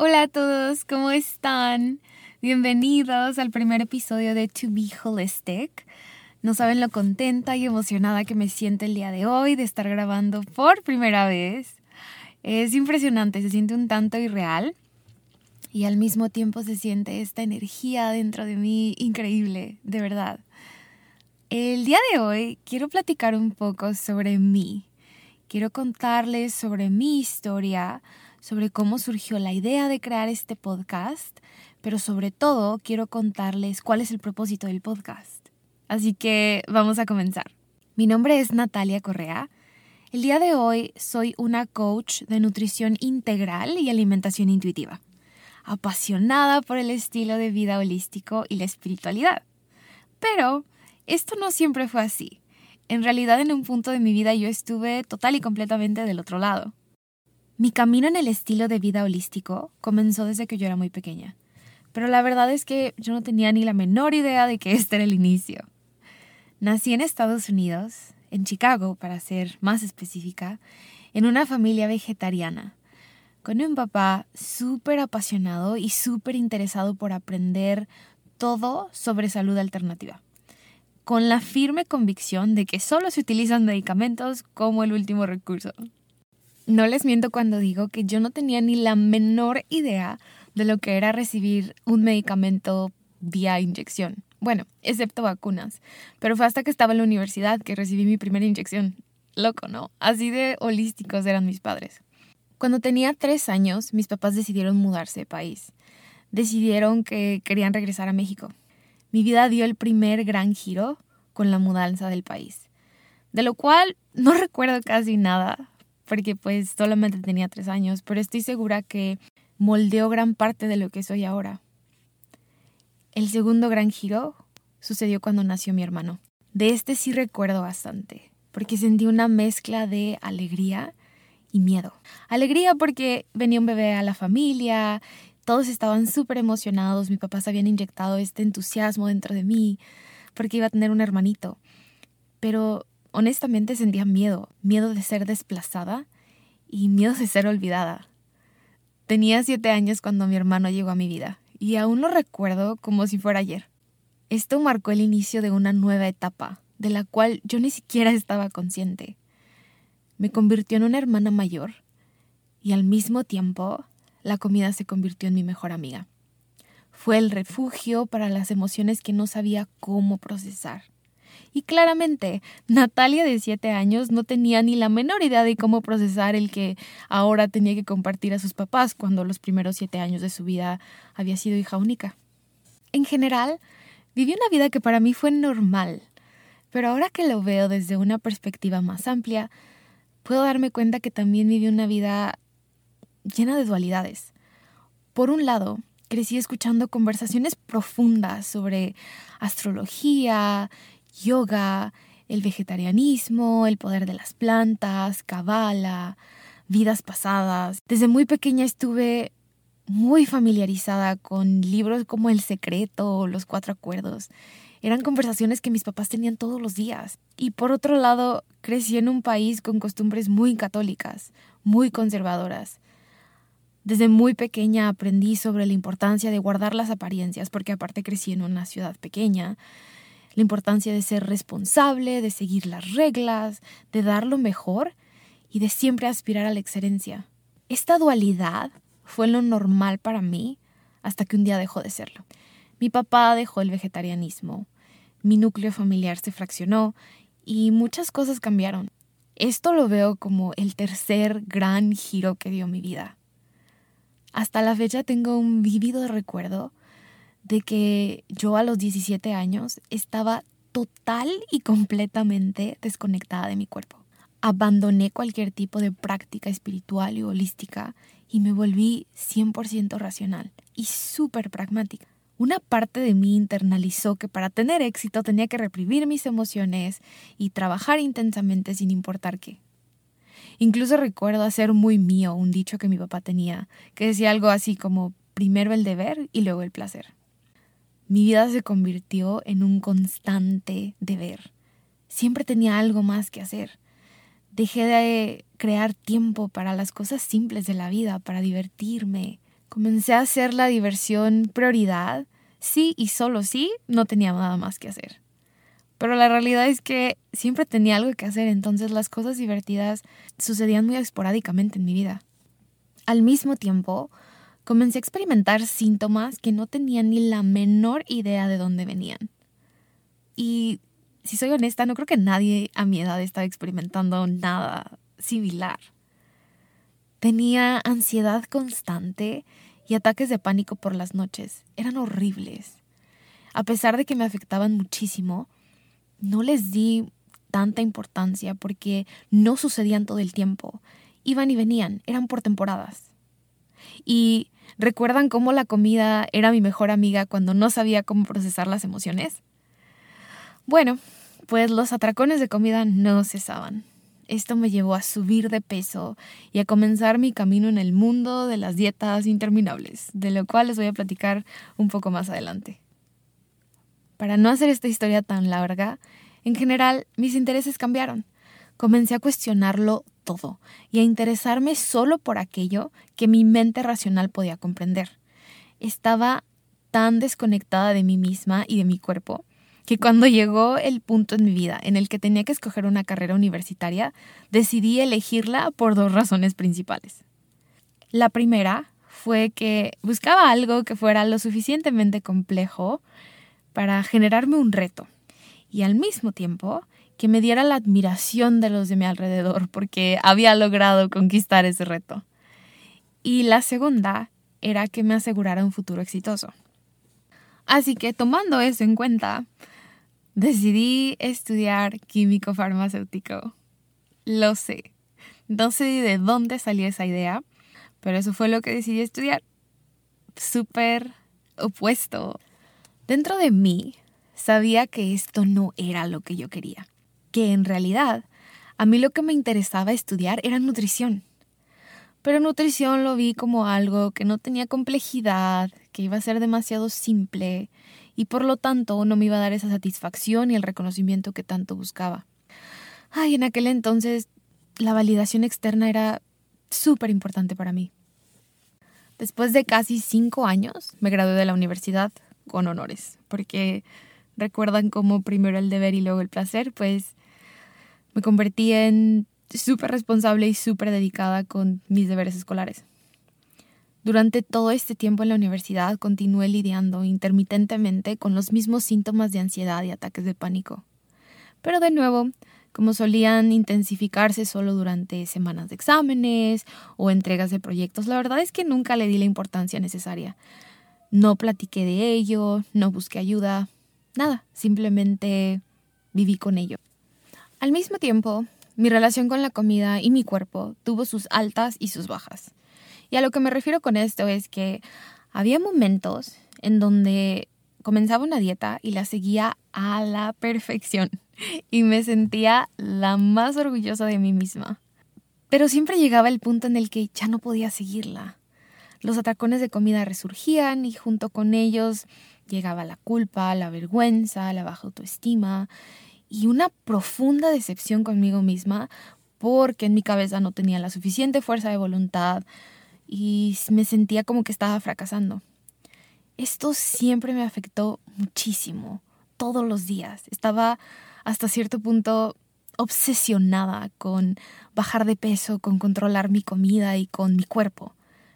Hola a todos, ¿cómo están? Bienvenidos al primer episodio de To Be Holistic. No saben lo contenta y emocionada que me siento el día de hoy de estar grabando por primera vez. Es impresionante, se siente un tanto irreal y al mismo tiempo se siente esta energía dentro de mí increíble, de verdad. El día de hoy quiero platicar un poco sobre mí. Quiero contarles sobre mi historia, sobre cómo surgió la idea de crear este podcast, pero sobre todo quiero contarles cuál es el propósito del podcast. Así que vamos a comenzar. Mi nombre es Natalia Correa. El día de hoy soy una coach de nutrición integral y alimentación intuitiva, apasionada por el estilo de vida holístico y la espiritualidad. Pero esto no siempre fue así. En realidad en un punto de mi vida yo estuve total y completamente del otro lado. Mi camino en el estilo de vida holístico comenzó desde que yo era muy pequeña, pero la verdad es que yo no tenía ni la menor idea de que este era el inicio. Nací en Estados Unidos, en Chicago para ser más específica, en una familia vegetariana, con un papá súper apasionado y súper interesado por aprender todo sobre salud alternativa, con la firme convicción de que solo se utilizan medicamentos como el último recurso. No les miento cuando digo que yo no tenía ni la menor idea de lo que era recibir un medicamento vía inyección. Bueno, excepto vacunas. Pero fue hasta que estaba en la universidad que recibí mi primera inyección. Loco, ¿no? Así de holísticos eran mis padres. Cuando tenía tres años, mis papás decidieron mudarse de país. Decidieron que querían regresar a México. Mi vida dio el primer gran giro con la mudanza del país. De lo cual no recuerdo casi nada, porque pues solamente tenía tres años, pero estoy segura que moldeó gran parte de lo que soy ahora. El segundo gran giro sucedió cuando nació mi hermano. De este sí recuerdo bastante, porque sentí una mezcla de alegría y miedo. Alegría porque venía un bebé a la familia, todos estaban súper emocionados, mis papás habían inyectado este entusiasmo dentro de mí, porque iba a tener un hermanito. Pero honestamente sentía miedo, miedo de ser desplazada y miedo de ser olvidada. Tenía siete años cuando mi hermano llegó a mi vida y aún lo recuerdo como si fuera ayer. Esto marcó el inicio de una nueva etapa, de la cual yo ni siquiera estaba consciente. Me convirtió en una hermana mayor y al mismo tiempo la comida se convirtió en mi mejor amiga. Fue el refugio para las emociones que no sabía cómo procesar. Y claramente, Natalia de 7 años no tenía ni la menor idea de cómo procesar el que ahora tenía que compartir a sus papás cuando los primeros 7 años de su vida había sido hija única. En general, viví una vida que para mí fue normal, pero ahora que lo veo desde una perspectiva más amplia, puedo darme cuenta que también viví una vida llena de dualidades. Por un lado, crecí escuchando conversaciones profundas sobre astrología yoga, el vegetarianismo, el poder de las plantas, cabala, vidas pasadas. Desde muy pequeña estuve muy familiarizada con libros como El Secreto Los Cuatro Acuerdos. Eran conversaciones que mis papás tenían todos los días. Y por otro lado, crecí en un país con costumbres muy católicas, muy conservadoras. Desde muy pequeña aprendí sobre la importancia de guardar las apariencias, porque aparte crecí en una ciudad pequeña la importancia de ser responsable, de seguir las reglas, de dar lo mejor y de siempre aspirar a la excelencia. Esta dualidad fue lo normal para mí hasta que un día dejó de serlo. Mi papá dejó el vegetarianismo, mi núcleo familiar se fraccionó y muchas cosas cambiaron. Esto lo veo como el tercer gran giro que dio mi vida. Hasta la fecha tengo un vívido recuerdo de que yo a los 17 años estaba total y completamente desconectada de mi cuerpo. Abandoné cualquier tipo de práctica espiritual y holística y me volví 100% racional y súper pragmática. Una parte de mí internalizó que para tener éxito tenía que reprimir mis emociones y trabajar intensamente sin importar qué. Incluso recuerdo hacer muy mío un dicho que mi papá tenía, que decía algo así como primero el deber y luego el placer. Mi vida se convirtió en un constante deber. Siempre tenía algo más que hacer. Dejé de crear tiempo para las cosas simples de la vida, para divertirme. Comencé a hacer la diversión prioridad. Sí y solo sí, no tenía nada más que hacer. Pero la realidad es que siempre tenía algo que hacer, entonces las cosas divertidas sucedían muy esporádicamente en mi vida. Al mismo tiempo, comencé a experimentar síntomas que no tenía ni la menor idea de dónde venían. Y si soy honesta, no creo que nadie a mi edad estaba experimentando nada similar. Tenía ansiedad constante y ataques de pánico por las noches. Eran horribles. A pesar de que me afectaban muchísimo, no les di tanta importancia porque no sucedían todo el tiempo. Iban y venían, eran por temporadas. Y ¿Recuerdan cómo la comida era mi mejor amiga cuando no sabía cómo procesar las emociones? Bueno, pues los atracones de comida no cesaban. Esto me llevó a subir de peso y a comenzar mi camino en el mundo de las dietas interminables, de lo cual les voy a platicar un poco más adelante. Para no hacer esta historia tan larga, en general mis intereses cambiaron. Comencé a cuestionarlo todo y a interesarme solo por aquello que mi mente racional podía comprender. Estaba tan desconectada de mí misma y de mi cuerpo que cuando llegó el punto en mi vida en el que tenía que escoger una carrera universitaria, decidí elegirla por dos razones principales. La primera fue que buscaba algo que fuera lo suficientemente complejo para generarme un reto y al mismo tiempo que me diera la admiración de los de mi alrededor porque había logrado conquistar ese reto. Y la segunda era que me asegurara un futuro exitoso. Así que tomando eso en cuenta, decidí estudiar químico farmacéutico. Lo sé. No sé de dónde salió esa idea, pero eso fue lo que decidí estudiar. Súper opuesto. Dentro de mí sabía que esto no era lo que yo quería en realidad a mí lo que me interesaba estudiar era nutrición. Pero nutrición lo vi como algo que no tenía complejidad, que iba a ser demasiado simple y por lo tanto no me iba a dar esa satisfacción y el reconocimiento que tanto buscaba. Ay, en aquel entonces la validación externa era súper importante para mí. Después de casi cinco años me gradué de la universidad con honores, porque recuerdan como primero el deber y luego el placer, pues me convertí en súper responsable y súper dedicada con mis deberes escolares. Durante todo este tiempo en la universidad continué lidiando intermitentemente con los mismos síntomas de ansiedad y ataques de pánico. Pero de nuevo, como solían intensificarse solo durante semanas de exámenes o entregas de proyectos, la verdad es que nunca le di la importancia necesaria. No platiqué de ello, no busqué ayuda, nada, simplemente viví con ello. Al mismo tiempo, mi relación con la comida y mi cuerpo tuvo sus altas y sus bajas. Y a lo que me refiero con esto es que había momentos en donde comenzaba una dieta y la seguía a la perfección y me sentía la más orgullosa de mí misma. Pero siempre llegaba el punto en el que ya no podía seguirla. Los atracones de comida resurgían y junto con ellos llegaba la culpa, la vergüenza, la baja autoestima y una profunda decepción conmigo misma porque en mi cabeza no tenía la suficiente fuerza de voluntad y me sentía como que estaba fracasando. Esto siempre me afectó muchísimo, todos los días. Estaba hasta cierto punto obsesionada con bajar de peso, con controlar mi comida y con mi cuerpo.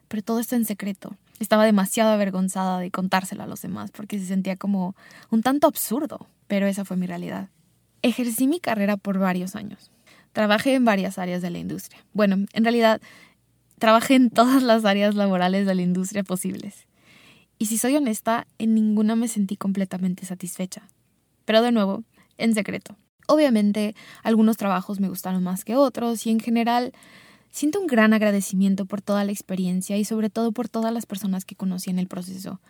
Pero todo esto en secreto. Estaba demasiado avergonzada de contárselo a los demás porque se sentía como un tanto absurdo, pero esa fue mi realidad. Ejercí mi carrera por varios años. Trabajé en varias áreas de la industria. Bueno, en realidad trabajé en todas las áreas laborales de la industria posibles. Y si soy honesta, en ninguna me sentí completamente satisfecha. Pero de nuevo, en secreto. Obviamente, algunos trabajos me gustaron más que otros y en general siento un gran agradecimiento por toda la experiencia y sobre todo por todas las personas que conocí en el proceso.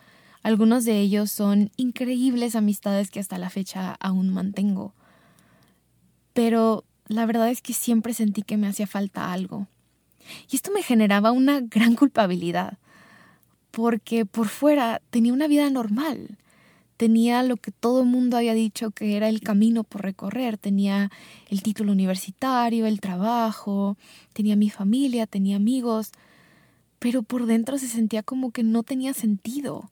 Algunos de ellos son increíbles amistades que hasta la fecha aún mantengo. Pero la verdad es que siempre sentí que me hacía falta algo. Y esto me generaba una gran culpabilidad porque por fuera tenía una vida normal. Tenía lo que todo el mundo había dicho que era el camino por recorrer. Tenía el título universitario, el trabajo, tenía mi familia, tenía amigos, pero por dentro se sentía como que no tenía sentido.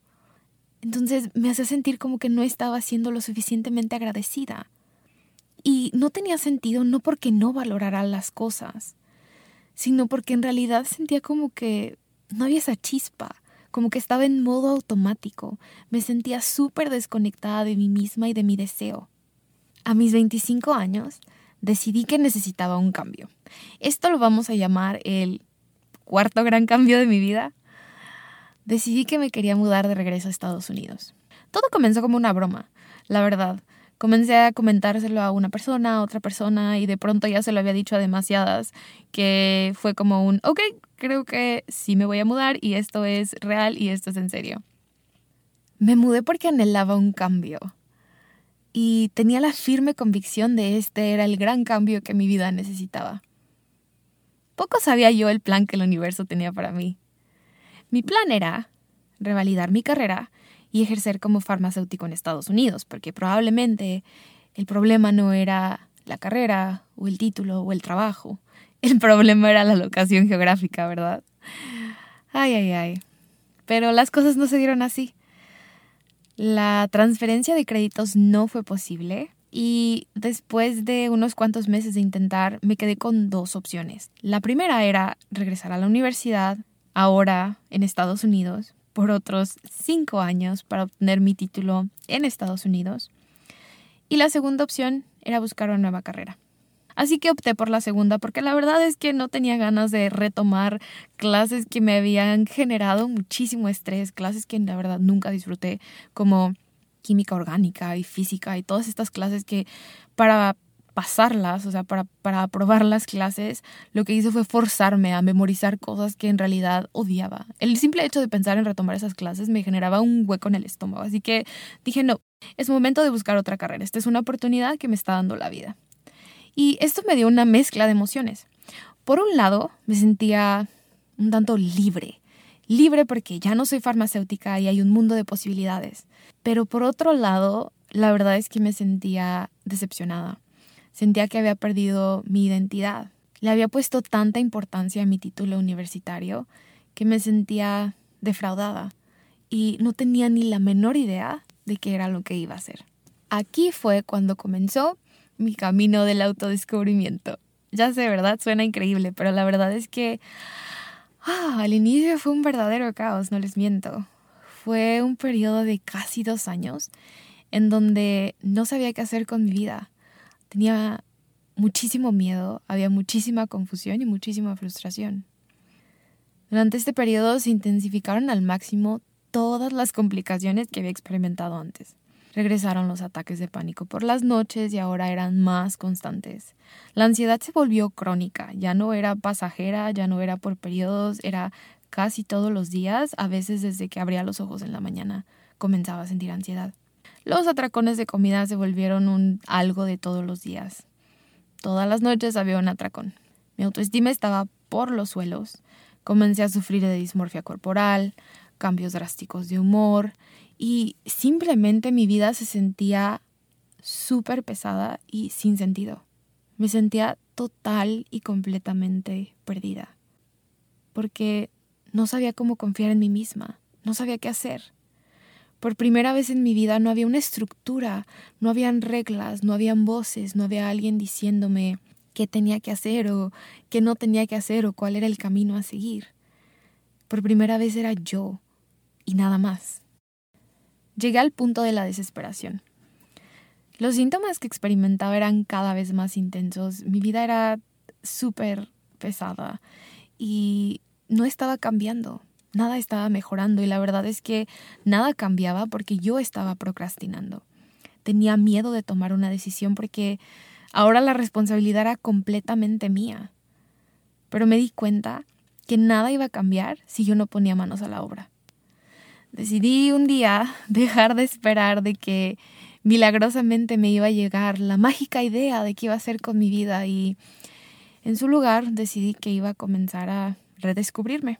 Entonces me hacía sentir como que no estaba siendo lo suficientemente agradecida. Y no tenía sentido no porque no valorara las cosas, sino porque en realidad sentía como que no había esa chispa como que estaba en modo automático. Me sentía súper desconectada de mí misma y de mi deseo. A mis 25 años decidí que necesitaba un cambio. Esto lo vamos a llamar el cuarto gran cambio de mi vida. Decidí que me quería mudar de regreso a Estados Unidos. Todo comenzó como una broma, la verdad. Comencé a comentárselo a una persona, a otra persona, y de pronto ya se lo había dicho a demasiadas, que fue como un, ok, creo que sí me voy a mudar y esto es real y esto es en serio. Me mudé porque anhelaba un cambio y tenía la firme convicción de este era el gran cambio que mi vida necesitaba. Poco sabía yo el plan que el universo tenía para mí. Mi plan era revalidar mi carrera y ejercer como farmacéutico en Estados Unidos, porque probablemente el problema no era la carrera o el título o el trabajo, el problema era la locación geográfica, ¿verdad? Ay, ay, ay. Pero las cosas no se dieron así. La transferencia de créditos no fue posible y después de unos cuantos meses de intentar me quedé con dos opciones. La primera era regresar a la universidad, ahora en Estados Unidos, por otros cinco años para obtener mi título en Estados Unidos. Y la segunda opción era buscar una nueva carrera. Así que opté por la segunda porque la verdad es que no tenía ganas de retomar clases que me habían generado muchísimo estrés, clases que la verdad nunca disfruté, como química orgánica y física y todas estas clases que para pasarlas, o sea, para, aprobar las clases, lo que hice fue forzarme a memorizar cosas que en realidad odiaba. El simple hecho de pensar en retomar esas clases me generaba un hueco en el estómago, así que dije, no, es momento de buscar otra carrera, esta es una oportunidad que me está dando la vida. Y esto me dio una mezcla de emociones. Por un lado, me sentía un tanto libre. Libre porque ya no soy farmacéutica y hay un mundo de posibilidades. Pero por otro lado, la verdad es que me sentía decepcionada. Sentía que había perdido mi identidad. Le había puesto tanta importancia a mi título universitario que me sentía defraudada y no tenía ni la menor idea de qué era lo que iba a hacer. Aquí fue cuando comenzó mi camino del autodescubrimiento. Ya sé, ¿verdad? Suena increíble, pero la verdad es que ah, al inicio fue un verdadero caos, no les miento. Fue un periodo de casi dos años en donde no sabía qué hacer con mi vida. Tenía muchísimo miedo, había muchísima confusión y muchísima frustración. Durante este periodo se intensificaron al máximo todas las complicaciones que había experimentado antes. Regresaron los ataques de pánico por las noches y ahora eran más constantes. La ansiedad se volvió crónica, ya no era pasajera, ya no era por periodos, era casi todos los días, a veces desde que abría los ojos en la mañana comenzaba a sentir ansiedad. Los atracones de comida se volvieron un algo de todos los días. Todas las noches había un atracón. Mi autoestima estaba por los suelos. Comencé a sufrir de dismorfia corporal, cambios drásticos de humor y simplemente mi vida se sentía súper pesada y sin sentido. Me sentía total y completamente perdida. Porque no sabía cómo confiar en mí misma, no sabía qué hacer. Por primera vez en mi vida no había una estructura, no habían reglas, no habían voces, no había alguien diciéndome qué tenía que hacer o qué no tenía que hacer o cuál era el camino a seguir. Por primera vez era yo y nada más. Llegué al punto de la desesperación. Los síntomas que experimentaba eran cada vez más intensos. Mi vida era súper pesada y no estaba cambiando nada estaba mejorando y la verdad es que nada cambiaba porque yo estaba procrastinando. Tenía miedo de tomar una decisión porque ahora la responsabilidad era completamente mía. Pero me di cuenta que nada iba a cambiar si yo no ponía manos a la obra. Decidí un día dejar de esperar de que milagrosamente me iba a llegar la mágica idea de qué iba a hacer con mi vida y en su lugar decidí que iba a comenzar a redescubrirme.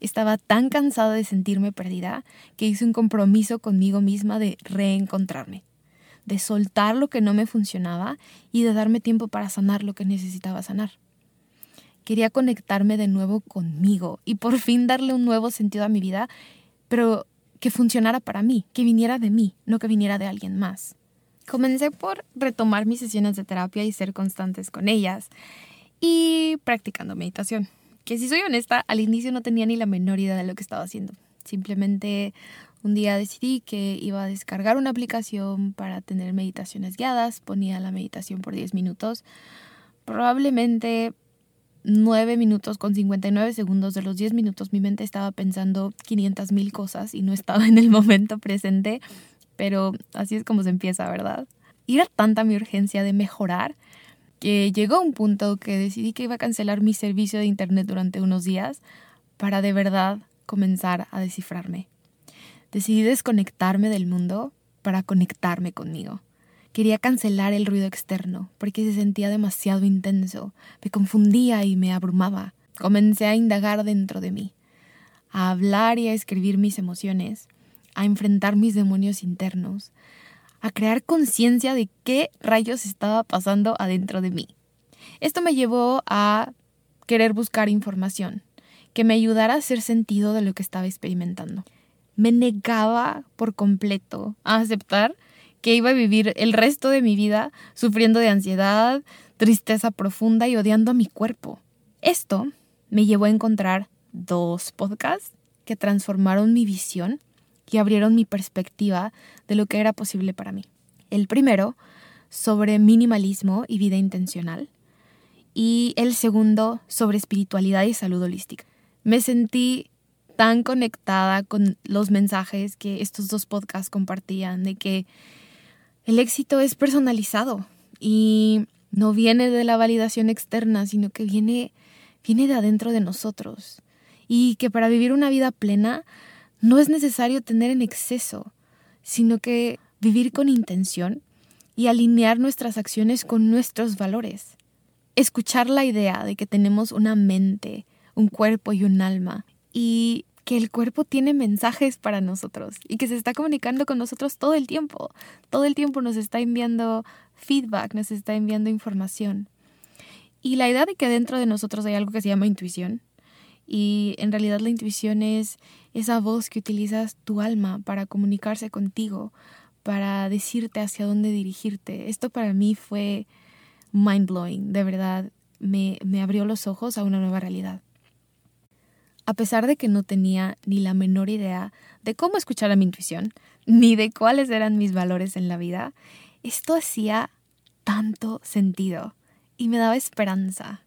Estaba tan cansada de sentirme perdida que hice un compromiso conmigo misma de reencontrarme, de soltar lo que no me funcionaba y de darme tiempo para sanar lo que necesitaba sanar. Quería conectarme de nuevo conmigo y por fin darle un nuevo sentido a mi vida, pero que funcionara para mí, que viniera de mí, no que viniera de alguien más. Comencé por retomar mis sesiones de terapia y ser constantes con ellas y practicando meditación que si soy honesta, al inicio no tenía ni la menor idea de lo que estaba haciendo. Simplemente un día decidí que iba a descargar una aplicación para tener meditaciones guiadas, ponía la meditación por 10 minutos, probablemente 9 minutos con 59 segundos de los 10 minutos mi mente estaba pensando 500 mil cosas y no estaba en el momento presente, pero así es como se empieza, ¿verdad? Y era tanta mi urgencia de mejorar que llegó un punto que decidí que iba a cancelar mi servicio de internet durante unos días para de verdad comenzar a descifrarme. Decidí desconectarme del mundo para conectarme conmigo. Quería cancelar el ruido externo porque se sentía demasiado intenso, me confundía y me abrumaba. Comencé a indagar dentro de mí, a hablar y a escribir mis emociones, a enfrentar mis demonios internos, a crear conciencia de qué rayos estaba pasando adentro de mí. Esto me llevó a querer buscar información que me ayudara a hacer sentido de lo que estaba experimentando. Me negaba por completo a aceptar que iba a vivir el resto de mi vida sufriendo de ansiedad, tristeza profunda y odiando a mi cuerpo. Esto me llevó a encontrar dos podcasts que transformaron mi visión y abrieron mi perspectiva de lo que era posible para mí. El primero, sobre minimalismo y vida intencional, y el segundo, sobre espiritualidad y salud holística. Me sentí tan conectada con los mensajes que estos dos podcasts compartían, de que el éxito es personalizado y no viene de la validación externa, sino que viene, viene de adentro de nosotros. Y que para vivir una vida plena no es necesario tener en exceso, sino que vivir con intención y alinear nuestras acciones con nuestros valores. Escuchar la idea de que tenemos una mente, un cuerpo y un alma y que el cuerpo tiene mensajes para nosotros y que se está comunicando con nosotros todo el tiempo. Todo el tiempo nos está enviando feedback, nos está enviando información. Y la idea de que dentro de nosotros hay algo que se llama intuición, y en realidad la intuición es esa voz que utilizas tu alma para comunicarse contigo, para decirte hacia dónde dirigirte. Esto para mí fue mind blowing, de verdad, me, me abrió los ojos a una nueva realidad. A pesar de que no tenía ni la menor idea de cómo escuchar a mi intuición, ni de cuáles eran mis valores en la vida, esto hacía tanto sentido y me daba esperanza.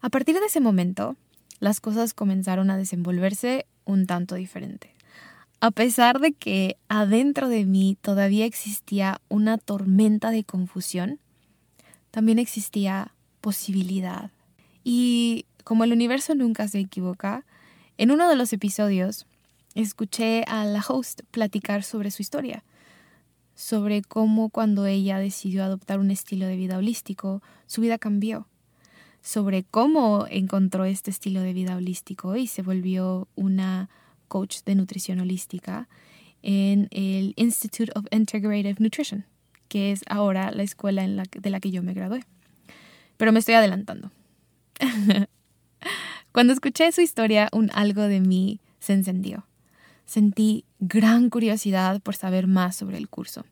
A partir de ese momento, las cosas comenzaron a desenvolverse un tanto diferente. A pesar de que adentro de mí todavía existía una tormenta de confusión, también existía posibilidad. Y como el universo nunca se equivoca, en uno de los episodios escuché a la host platicar sobre su historia, sobre cómo cuando ella decidió adoptar un estilo de vida holístico, su vida cambió sobre cómo encontró este estilo de vida holístico y se volvió una coach de nutrición holística en el Institute of Integrative Nutrition, que es ahora la escuela de la que yo me gradué. Pero me estoy adelantando. Cuando escuché su historia, un algo de mí se encendió. sentí gran curiosidad por saber más sobre el curso.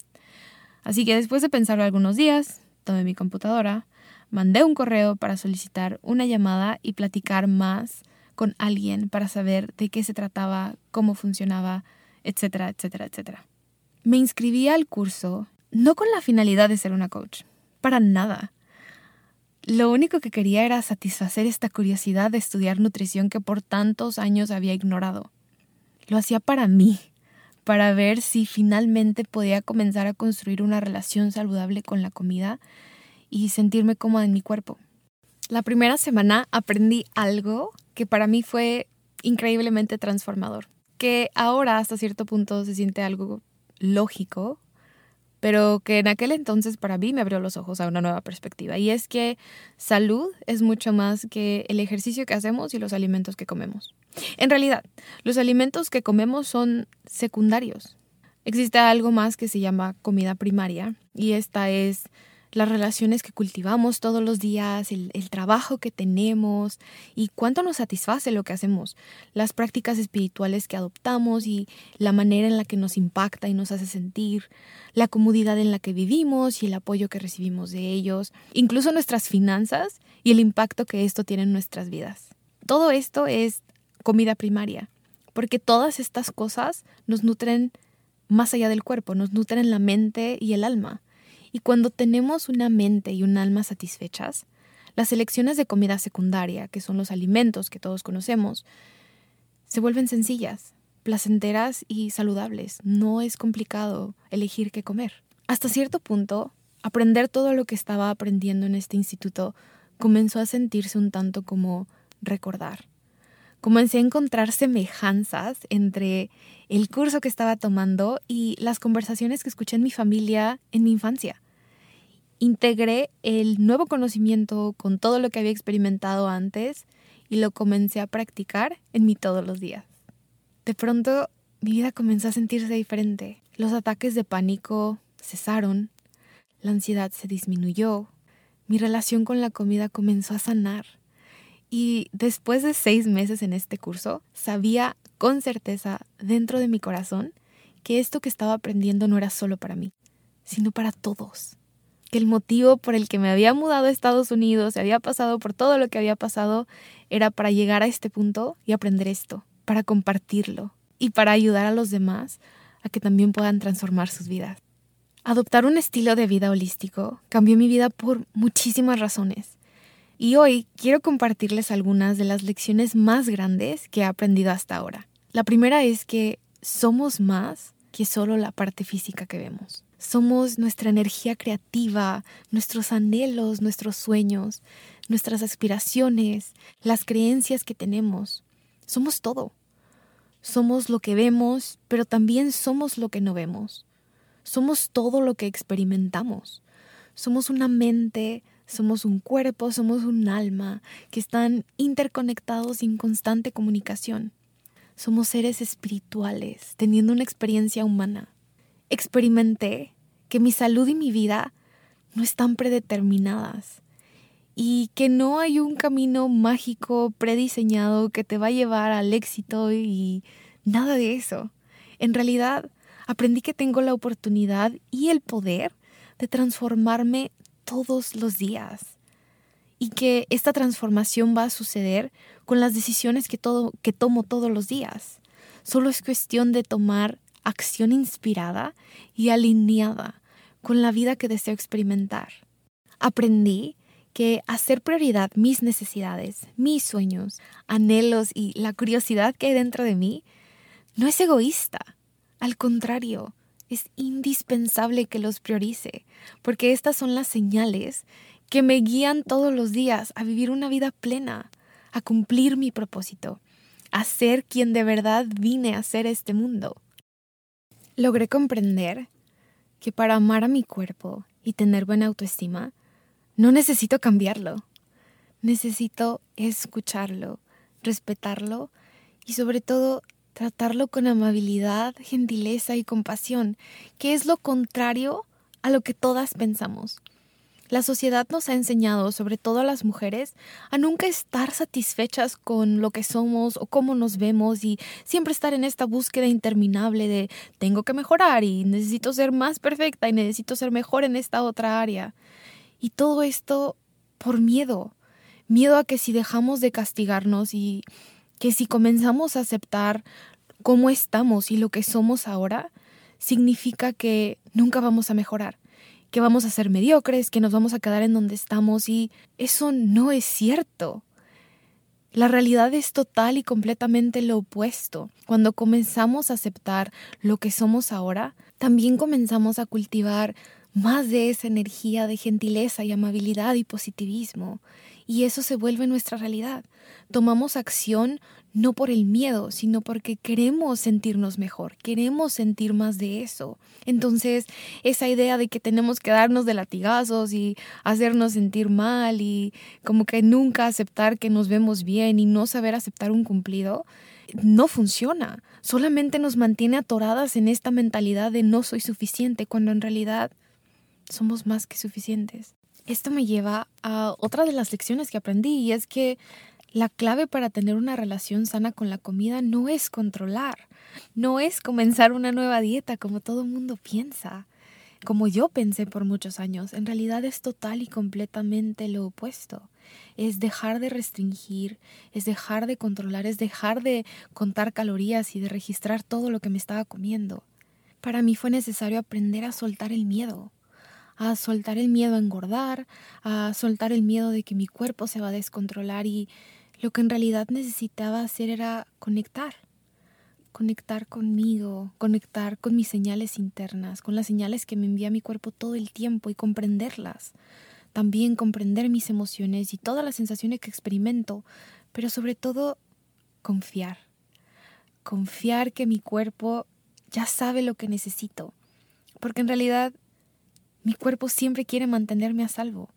Así que después de pensarlo algunos días, tomé mi computadora, mandé un correo para solicitar una llamada y platicar más con alguien para saber de qué se trataba, cómo funcionaba, etcétera, etcétera, etcétera. Me inscribí al curso no con la finalidad de ser una coach, para nada. Lo único que quería era satisfacer esta curiosidad de estudiar nutrición que por tantos años había ignorado. Lo hacía para mí, para ver si finalmente podía comenzar a construir una relación saludable con la comida y sentirme cómoda en mi cuerpo. La primera semana aprendí algo que para mí fue increíblemente transformador, que ahora hasta cierto punto se siente algo lógico, pero que en aquel entonces para mí me abrió los ojos a una nueva perspectiva. Y es que salud es mucho más que el ejercicio que hacemos y los alimentos que comemos. En realidad, los alimentos que comemos son secundarios. Existe algo más que se llama comida primaria y esta es las relaciones que cultivamos todos los días, el, trabajo que tenemos y cuánto nos satisface lo que hacemos, las prácticas espirituales que adoptamos y la manera en la que nos impacta y nos hace sentir, la comodidad en la que vivimos y el apoyo que recibimos de ellos, incluso nuestras finanzas y el impacto que esto tiene en nuestras vidas. Todo esto es comida primaria, porque todas estas cosas nos nutren más allá del cuerpo, nos nutren la mente y el alma. Y cuando tenemos una mente y un alma satisfechas, las elecciones de comida secundaria, que son los alimentos que todos conocemos, se vuelven sencillas, placenteras y saludables. No es complicado elegir qué comer. Hasta cierto punto, aprender todo lo que estaba aprendiendo en este instituto comenzó a sentirse un tanto como recordar. Comencé a encontrar semejanzas entre el curso que estaba tomando y las conversaciones que escuché en mi familia en mi infancia integré el nuevo conocimiento con todo lo que había experimentado antes y lo comencé a practicar en mí todos los días. De pronto mi vida comenzó a sentirse diferente. Los ataques de pánico cesaron, la ansiedad se disminuyó, mi relación con la comida comenzó a sanar. Y después de seis meses en este curso, sabía con certeza dentro de mi corazón que esto que estaba aprendiendo no era solo para mí, sino para todos que el motivo por el que me había mudado a Estados Unidos, había pasado por todo lo que había pasado, era para llegar a este punto y aprender esto, para compartirlo y para ayudar a los demás a que también puedan transformar sus vidas. Adoptar un estilo de vida holístico cambió mi vida por muchísimas razones. Y hoy quiero compartirles algunas de las lecciones más grandes que he aprendido hasta ahora. La primera es que somos más que solo la parte física que vemos. Somos nuestra energía creativa, nuestros anhelos, nuestros sueños, nuestras aspiraciones, las creencias que tenemos. Somos todo. Somos lo que vemos, pero también somos lo que no vemos. Somos todo lo que experimentamos. Somos una mente, somos un cuerpo, somos un alma que están interconectados en constante comunicación. Somos seres espirituales, teniendo una experiencia humana experimenté que mi salud y mi vida no están predeterminadas y que no hay un camino mágico prediseñado que te va a llevar al éxito y nada de eso. En realidad, aprendí que tengo la oportunidad y el poder de transformarme todos los días y que esta transformación va a suceder con las decisiones que, tomo todos los días. Solo es cuestión de tomar acción inspirada y alineada con la vida que deseo experimentar. Aprendí que hacer prioridad mis necesidades, mis sueños, anhelos y la curiosidad que hay dentro de mí no es egoísta. Al contrario, es indispensable que los priorice, porque estas son las señales que me guían todos los días a vivir una vida plena, a cumplir mi propósito, a ser quien de verdad vine a ser este mundo logré comprender que para amar a mi cuerpo y tener buena autoestima, no necesito cambiarlo. Necesito escucharlo, respetarlo y sobre todo tratarlo con amabilidad, gentileza y compasión, que es lo contrario a lo que todas pensamos. La sociedad nos ha enseñado, sobre todo a las mujeres, a nunca estar satisfechas con lo que somos o cómo nos vemos y siempre estar en esta búsqueda interminable de tengo que mejorar y necesito ser más perfecta y necesito ser mejor en esta otra área. Y todo esto por miedo. Miedo a que si dejamos de castigarnos y que si comenzamos a aceptar cómo estamos y lo que somos ahora, significa que nunca vamos a mejorar que vamos a ser mediocres, que nos vamos a quedar en donde estamos y eso no es cierto. La realidad es total y completamente lo opuesto. Cuando comenzamos a aceptar lo que somos ahora, también comenzamos a cultivar más de esa energía de gentileza y amabilidad y positivismo. Y eso se vuelve nuestra realidad. Tomamos acción no por el miedo, sino porque queremos sentirnos mejor, queremos sentir más de eso. Entonces, esa idea de que tenemos que darnos de latigazos y hacernos sentir mal y como que nunca aceptar que nos vemos bien y no saber aceptar un cumplido, no funciona. Solamente nos mantiene atoradas en esta mentalidad de no soy suficiente, cuando en realidad somos más que suficientes. Esto me lleva a otra de las lecciones que aprendí y es que la clave para tener una relación sana con la comida no es controlar, no es comenzar una nueva dieta como todo el mundo piensa, como yo pensé por muchos años. En realidad es total y completamente lo opuesto. Es dejar de restringir, es dejar de controlar, es dejar de contar calorías y de registrar todo lo que me estaba comiendo. Para mí fue necesario aprender a soltar el miedo, a soltar el miedo a engordar, a soltar el miedo de que mi cuerpo se va a descontrolar y lo que en realidad necesitaba hacer era conectar, conectar conmigo, conectar con mis señales internas, con las señales que me envía mi cuerpo todo el tiempo y comprenderlas. También comprender mis emociones y todas las sensaciones que experimento, pero sobre todo confiar. Confiar que mi cuerpo ya sabe lo que necesito, porque en realidad mi cuerpo siempre quiere mantenerme a salvo.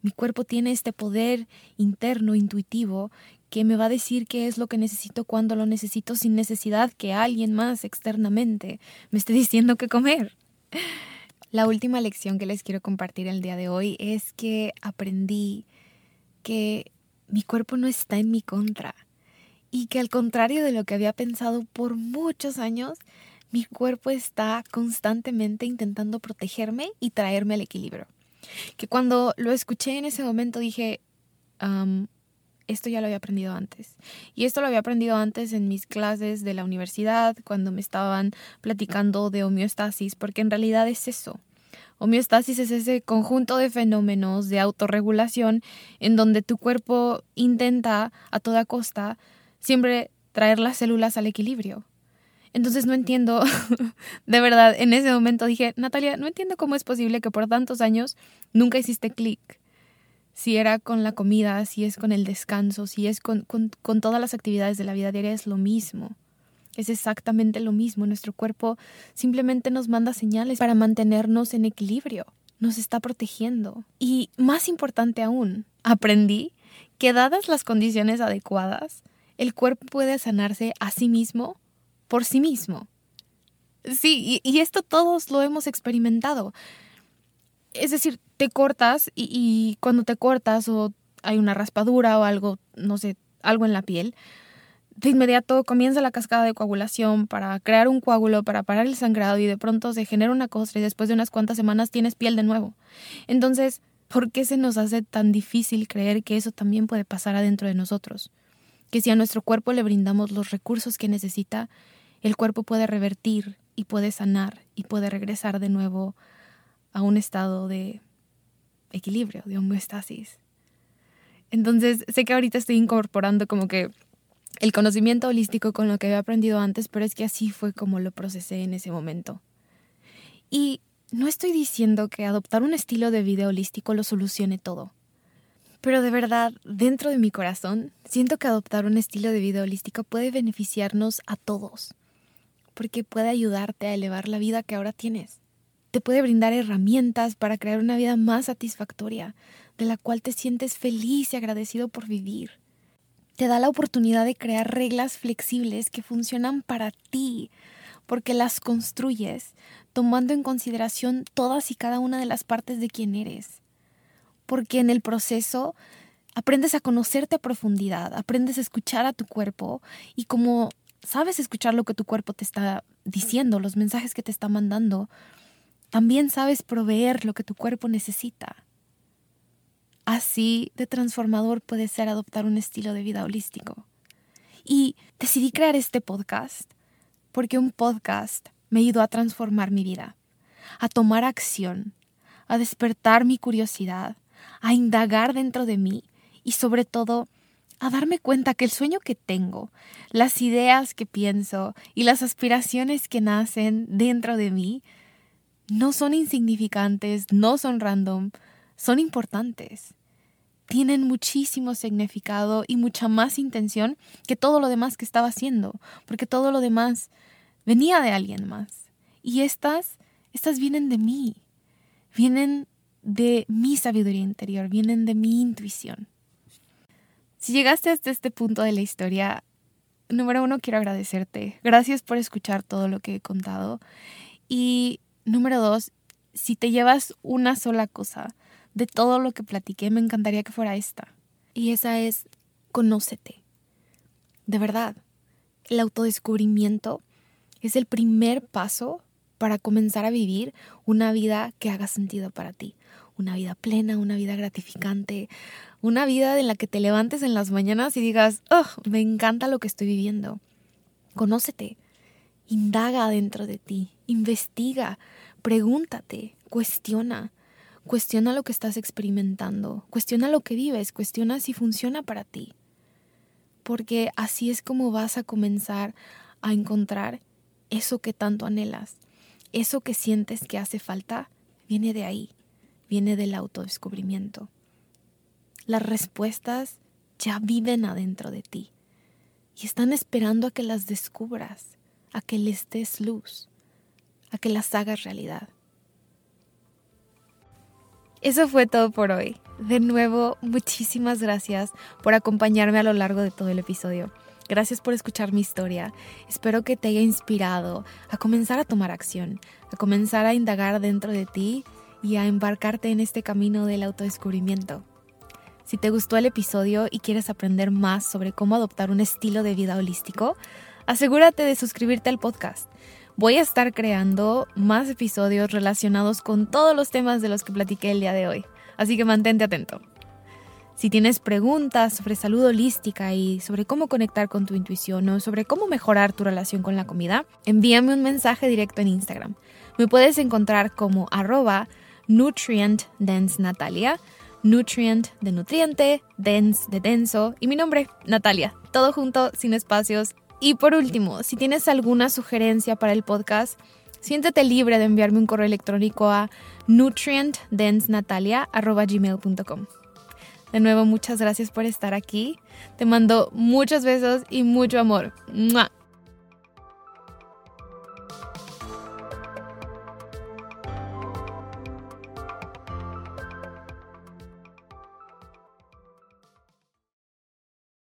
Mi cuerpo tiene este poder interno, intuitivo, que me va a decir qué es lo que necesito cuando lo necesito sin necesidad que alguien más externamente me esté diciendo qué comer. La última lección que les quiero compartir el día de hoy es que aprendí que mi cuerpo no está en mi contra y que al contrario de lo que había pensado por muchos años, mi cuerpo está constantemente intentando protegerme y traerme al equilibrio que cuando lo escuché en ese momento dije, esto ya lo había aprendido antes. Y esto lo había aprendido antes en mis clases de la universidad, cuando me estaban platicando de homeostasis, porque en realidad es eso. Homeostasis es ese conjunto de fenómenos de autorregulación en donde tu cuerpo intenta a toda costa siempre traer las células al equilibrio. Entonces no entiendo, de verdad, en ese momento dije, Natalia, no entiendo cómo es posible que por tantos años nunca hiciste clic. Si era con la comida, si es con el descanso, si es con, con, todas las actividades de la vida diaria, es lo mismo. Es exactamente lo mismo. Nuestro cuerpo simplemente nos manda señales para mantenernos en equilibrio. Nos está protegiendo. Y más importante aún, aprendí que dadas las condiciones adecuadas, el cuerpo puede sanarse a sí mismo por sí mismo. Sí, y, esto todos lo hemos experimentado. Es decir, te cortas y, y, cuando te cortas o hay una raspadura o algo, no sé, algo en la piel, de inmediato comienza la cascada de coagulación para crear un coágulo, para parar el sangrado y de pronto se genera una costra y después de unas cuantas semanas tienes piel de nuevo. Entonces, ¿por qué se nos hace tan difícil creer que eso también puede pasar adentro de nosotros? Que si a nuestro cuerpo le brindamos los recursos que necesita, el cuerpo puede revertir y puede sanar y puede regresar de nuevo a un estado de equilibrio, de homeostasis. Entonces, sé que ahorita estoy incorporando como que el conocimiento holístico con lo que había aprendido antes, pero es que así fue como lo procesé en ese momento. Y no estoy diciendo que adoptar un estilo de vida holístico lo solucione todo. Pero de verdad, dentro de mi corazón, siento que adoptar un estilo de vida holístico puede beneficiarnos a todos porque puede ayudarte a elevar la vida que ahora tienes. Te puede brindar herramientas para crear una vida más satisfactoria, de la cual te sientes feliz y agradecido por vivir. Te da la oportunidad de crear reglas flexibles que funcionan para ti, porque las construyes tomando en consideración todas y cada una de las partes de quien eres. porque en el proceso aprendes a conocerte a profundidad, aprendes a escuchar a tu cuerpo y como sabes escuchar lo que tu cuerpo te está diciendo, los mensajes que te está mandando, también sabes proveer lo que tu cuerpo necesita. Así de transformador puede ser adoptar un estilo de vida holístico. Y decidí crear este podcast porque un podcast me ayudó a transformar mi vida, a tomar acción, a despertar mi curiosidad, a indagar dentro de mí y sobre todo a darme cuenta que el sueño que tengo, las ideas que pienso y las aspiraciones que nacen dentro de mí no son insignificantes, no son random, son importantes. Tienen muchísimo significado y mucha más intención que todo lo demás que estaba haciendo, porque todo lo demás venía de alguien más. Y estas, estas vienen de mí, vienen de mi sabiduría interior, vienen de mi intuición. Si llegaste hasta este punto de la historia, número uno, quiero agradecerte. Gracias por escuchar todo lo que he contado. Y número dos, si te llevas una sola cosa de todo lo que platiqué, me encantaría que fuera esta. Y esa es, conócete. De verdad, el autodescubrimiento es el primer paso para comenzar a vivir una vida que haga sentido para ti, una vida plena, una vida gratificante, una vida en la que te levantes en las mañanas y digas, oh, me encanta lo que estoy viviendo. Conócete, indaga dentro de ti, investiga, pregúntate, cuestiona, cuestiona lo que estás experimentando, cuestiona lo que vives, cuestiona si funciona para ti. Porque así es como vas a comenzar a encontrar eso que tanto anhelas, eso que sientes que hace falta, viene de ahí, viene del autodescubrimiento. Las respuestas ya viven adentro de ti y están esperando a que las descubras, a que les des luz, a que las hagas realidad. Eso fue todo por hoy. De nuevo, muchísimas gracias por acompañarme a lo largo de todo el episodio. Gracias por escuchar mi historia. Espero que te haya inspirado a comenzar a tomar acción, a comenzar a indagar dentro de ti y a embarcarte en este camino del autodescubrimiento. Si te gustó el episodio y quieres aprender más sobre cómo adoptar un estilo de vida holístico, asegúrate de suscribirte al podcast. Voy a estar creando más episodios relacionados con todos los temas de los que platiqué el día de hoy, así que mantente atento. Si tienes preguntas sobre salud holística y sobre cómo conectar con tu intuición o sobre cómo mejorar tu relación con la comida, envíame un mensaje directo en Instagram. Me puedes encontrar como arroba nutrientdensenatalia, nutrient de nutriente, dense de denso y mi nombre, Natalia. Todo junto, sin espacios. Y por último, si tienes alguna sugerencia para el podcast, siéntete libre de enviarme un correo electrónico a nutrientdensenatalia.gmail.com. De nuevo, muchas gracias por estar aquí. Te mando muchos besos y mucho amor.